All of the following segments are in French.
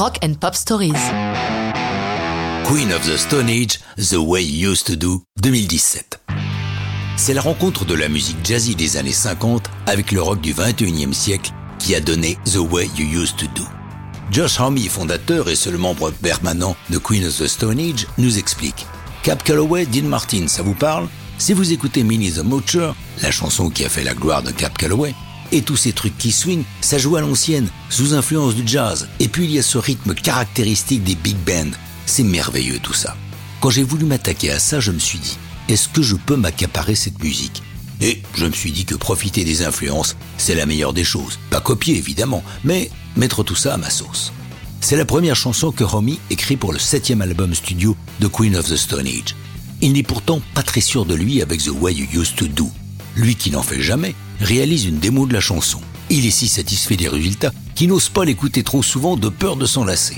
Rock and Pop Stories. Queen of the Stone Age, The Way You Used to Do, 2017. C'est la rencontre de la musique jazzy des années 50 avec le rock du 21e siècle qui a donné The Way You Used to Do. Josh Homme, fondateur et seul membre permanent de Queen of the Stone Age, nous explique. Cap Calloway, Dean Martin, ça vous parle? Si vous écoutez Minnie the Moocher, la chanson qui a fait la gloire de Cap Calloway, et tous ces trucs qui swing, ça joue à l'ancienne, sous influence du jazz. Et puis il y a ce rythme caractéristique des big bands. C'est merveilleux tout ça. Quand j'ai voulu m'attaquer à ça, je me suis dit, est-ce que je peux m'accaparer cette musique? Et je me suis dit que profiter des influences, c'est la meilleure des choses. Pas copier évidemment, mais mettre tout ça à ma sauce. C'est la première chanson que Romy écrit pour le septième album studio de Queen of the Stone Age. Il n'est pourtant pas très sûr de lui avec The Way You Used to Do. Lui qui n'en fait jamais, réalise une démo de la chanson. Il est si satisfait des résultats qu'il n'ose pas l'écouter trop souvent de peur de s'enlacer.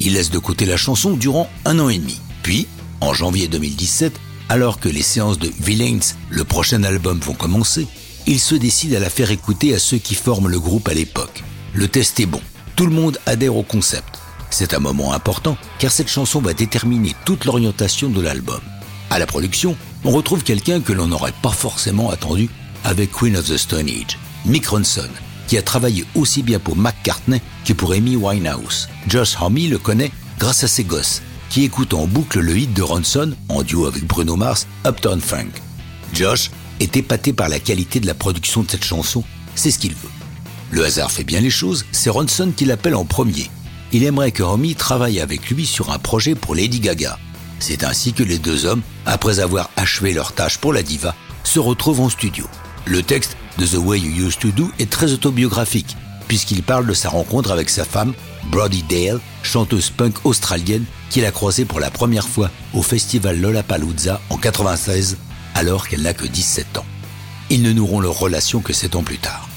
Il laisse de côté la chanson durant un an et demi. Puis, en janvier 2017, alors que les séances de Villains, le prochain album, vont commencer, il se décide à la faire écouter à ceux qui forment le groupe à l'époque. Le test est bon. Tout le monde adhère au concept. C'est un moment important car cette chanson va déterminer toute l'orientation de l'album. À la production, on retrouve quelqu'un que l'on n'aurait pas forcément attendu avec Queen of the Stone Age, Mick Ronson, qui a travaillé aussi bien pour McCartney que pour Amy Winehouse. Josh Homme le connaît grâce à ses gosses, qui écoutent en boucle le hit de Ronson, en duo avec Bruno Mars, Uptown Funk. Josh est épaté par la qualité de la production de cette chanson, c'est ce qu'il veut. Le hasard fait bien les choses, c'est Ronson qui l'appelle en premier. Il aimerait que Romy travaille avec lui sur un projet pour Lady Gaga. C'est ainsi que les deux hommes, après avoir achevé leur tâche pour la diva, se retrouvent en studio. Le texte de The Way You Used to Do est très autobiographique, puisqu'il parle de sa rencontre avec sa femme, Brody Dale, chanteuse punk australienne qu'il a croisée pour la première fois au festival Lollapalooza en 96, alors qu'elle n'a que 17 ans. Ils ne noueront leur relation que 7 ans plus tard.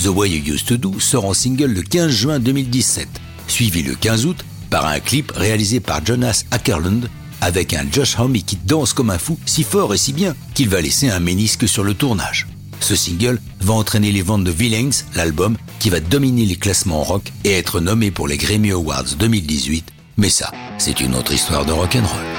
The Way You Used to Do sort en single le 15 juin 2017, suivi le 15 août par un clip réalisé par Jonas Ackerlund avec un Josh Homme qui danse comme un fou si fort et si bien qu'il va laisser un ménisque sur le tournage. Ce single va entraîner les ventes de Villains, l'album, qui va dominer les classements rock et être nommé pour les Grammy Awards 2018. Mais ça, c'est une autre histoire de rock'n'roll.